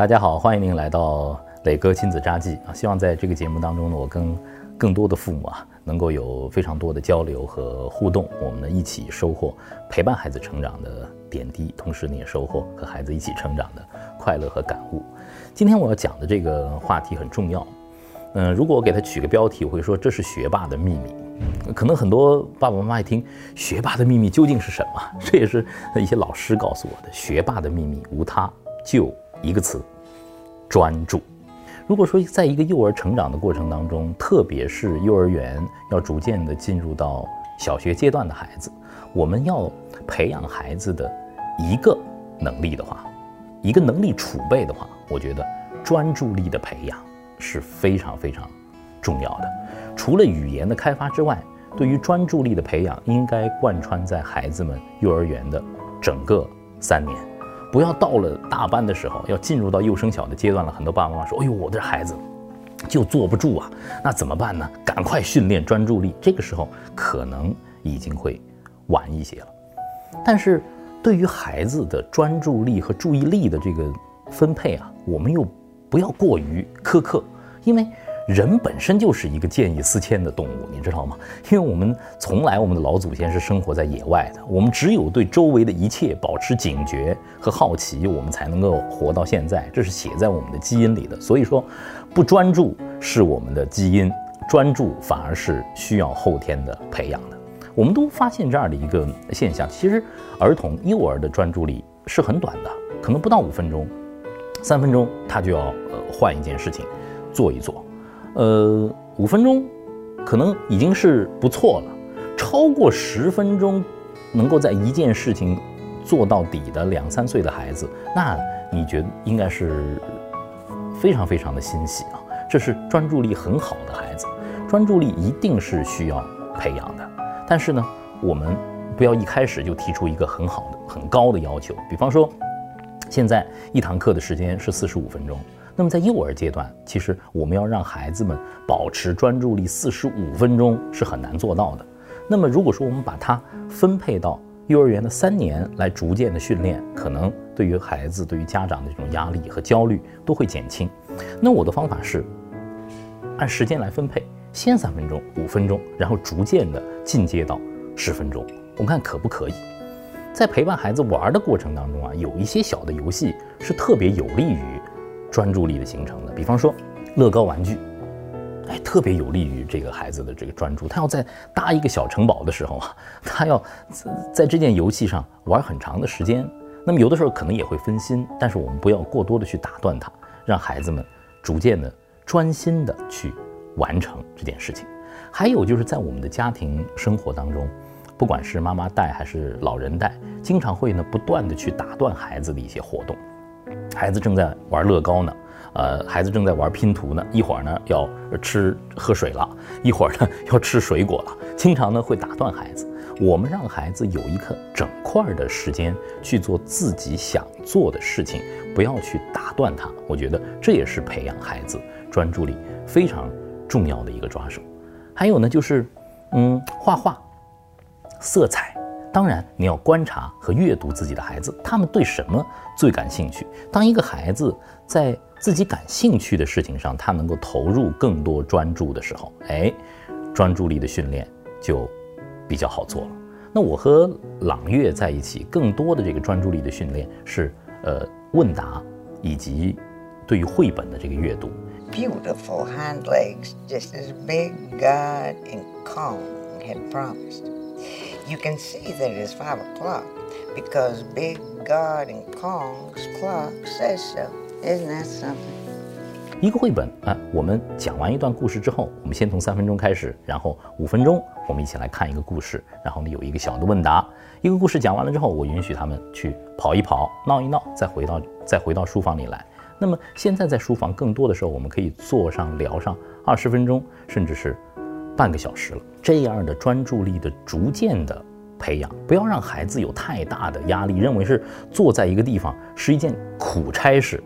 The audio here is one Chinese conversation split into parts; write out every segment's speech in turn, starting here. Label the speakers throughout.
Speaker 1: 大家好，欢迎您来到磊哥亲子札记啊！希望在这个节目当中呢，我跟更多的父母啊，能够有非常多的交流和互动，我们呢一起收获陪伴孩子成长的点滴，同时呢也收获和孩子一起成长的快乐和感悟。今天我要讲的这个话题很重要，嗯，如果我给他取个标题，我会说这是学霸的秘密。可能很多爸爸妈妈一听，学霸的秘密究竟是什么？这也是一些老师告诉我的，学霸的秘密无他，就一个词。专注。如果说在一个幼儿成长的过程当中，特别是幼儿园要逐渐的进入到小学阶段的孩子，我们要培养孩子的一个能力的话，一个能力储备的话，我觉得专注力的培养是非常非常重要的。除了语言的开发之外，对于专注力的培养，应该贯穿在孩子们幼儿园的整个三年。不要到了大班的时候，要进入到幼升小的阶段了。很多爸爸妈妈说：“哎呦，我的孩子就坐不住啊，那怎么办呢？赶快训练专注力。”这个时候可能已经会晚一些了。但是，对于孩子的专注力和注意力的这个分配啊，我们又不要过于苛刻，因为。人本身就是一个见异思迁的动物，你知道吗？因为我们从来我们的老祖先是生活在野外的，我们只有对周围的一切保持警觉和好奇，我们才能够活到现在。这是写在我们的基因里的。所以说，不专注是我们的基因，专注反而是需要后天的培养的。我们都发现这样的一个现象：其实儿童幼儿的专注力是很短的，可能不到五分钟，三分钟他就要呃换一件事情做一做。呃，五分钟可能已经是不错了。超过十分钟，能够在一件事情做到底的两三岁的孩子，那你觉得应该是非常非常的欣喜啊！这是专注力很好的孩子，专注力一定是需要培养的。但是呢，我们不要一开始就提出一个很好的、很高的要求。比方说，现在一堂课的时间是四十五分钟。那么在幼儿阶段，其实我们要让孩子们保持专注力四十五分钟是很难做到的。那么如果说我们把它分配到幼儿园的三年来逐渐的训练，可能对于孩子、对于家长的这种压力和焦虑都会减轻。那我的方法是按时间来分配，先三分钟、五分钟，然后逐渐的进阶到十分钟。我们看可不可以？在陪伴孩子玩的过程当中啊，有一些小的游戏是特别有利于。专注力的形成的，比方说乐高玩具，哎，特别有利于这个孩子的这个专注。他要在搭一个小城堡的时候啊，他要在这件游戏上玩很长的时间。那么有的时候可能也会分心，但是我们不要过多的去打断他，让孩子们逐渐的专心的去完成这件事情。还有就是在我们的家庭生活当中，不管是妈妈带还是老人带，经常会呢不断的去打断孩子的一些活动。孩子正在玩乐高呢，呃，孩子正在玩拼图呢，一会儿呢要吃喝水了，一会儿呢要吃水果了，经常呢会打断孩子。我们让孩子有一个整块的时间去做自己想做的事情，不要去打断他。我觉得这也是培养孩子专注力非常重要的一个抓手。还有呢，就是嗯，画画，色彩。当然，你要观察和阅读自己的孩子，他们对什么最感兴趣。当一个孩子在自己感兴趣的事情上，他能够投入更多专注的时候，哎，专注力的训练就比较好做了。那我和朗月在一起，更多的这个专注力的训练是呃问答以及对于绘本的这个阅读。
Speaker 2: Beautiful hind legs, just as big God and Kong had promised. You can see that it is five o'clock because Big God and Kong's clock says so. Isn't that something?
Speaker 1: 一个绘本啊，我们讲完一段故事之后，我们先从三分钟开始，然后五分钟我们一起来看一个故事，然后呢有一个小的问答。一个故事讲完了之后，我允许他们去跑一跑、闹一闹，再回到再回到书房里来。那么现在在书房更多的时候，我们可以坐上聊上二十分钟，甚至是。半个小时了，这样的专注力的逐渐的培养，不要让孩子有太大的压力，认为是坐在一个地方是一件苦差事。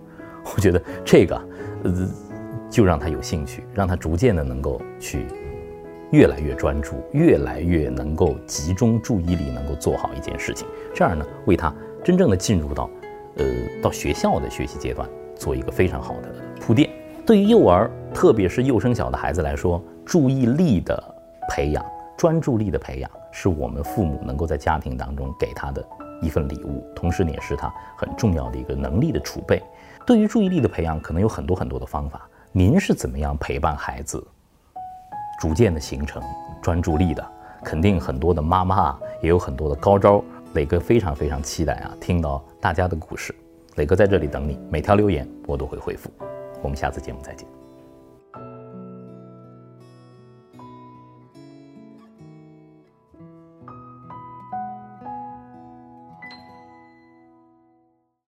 Speaker 1: 我觉得这个，呃，就让他有兴趣，让他逐渐的能够去越来越专注，越来越能够集中注意力，能够做好一件事情。这样呢，为他真正的进入到，呃，到学校的学习阶段做一个非常好的铺垫。对于幼儿，特别是幼升小的孩子来说，注意力的培养、专注力的培养，是我们父母能够在家庭当中给他的一份礼物，同时呢也是他很重要的一个能力的储备。对于注意力的培养，可能有很多很多的方法。您是怎么样陪伴孩子，逐渐的形成专注力的？肯定很多的妈妈，也有很多的高招。磊哥非常非常期待啊，听到大家的故事。磊哥在这里等你，每条留言我都会回复。我们下次节目再见。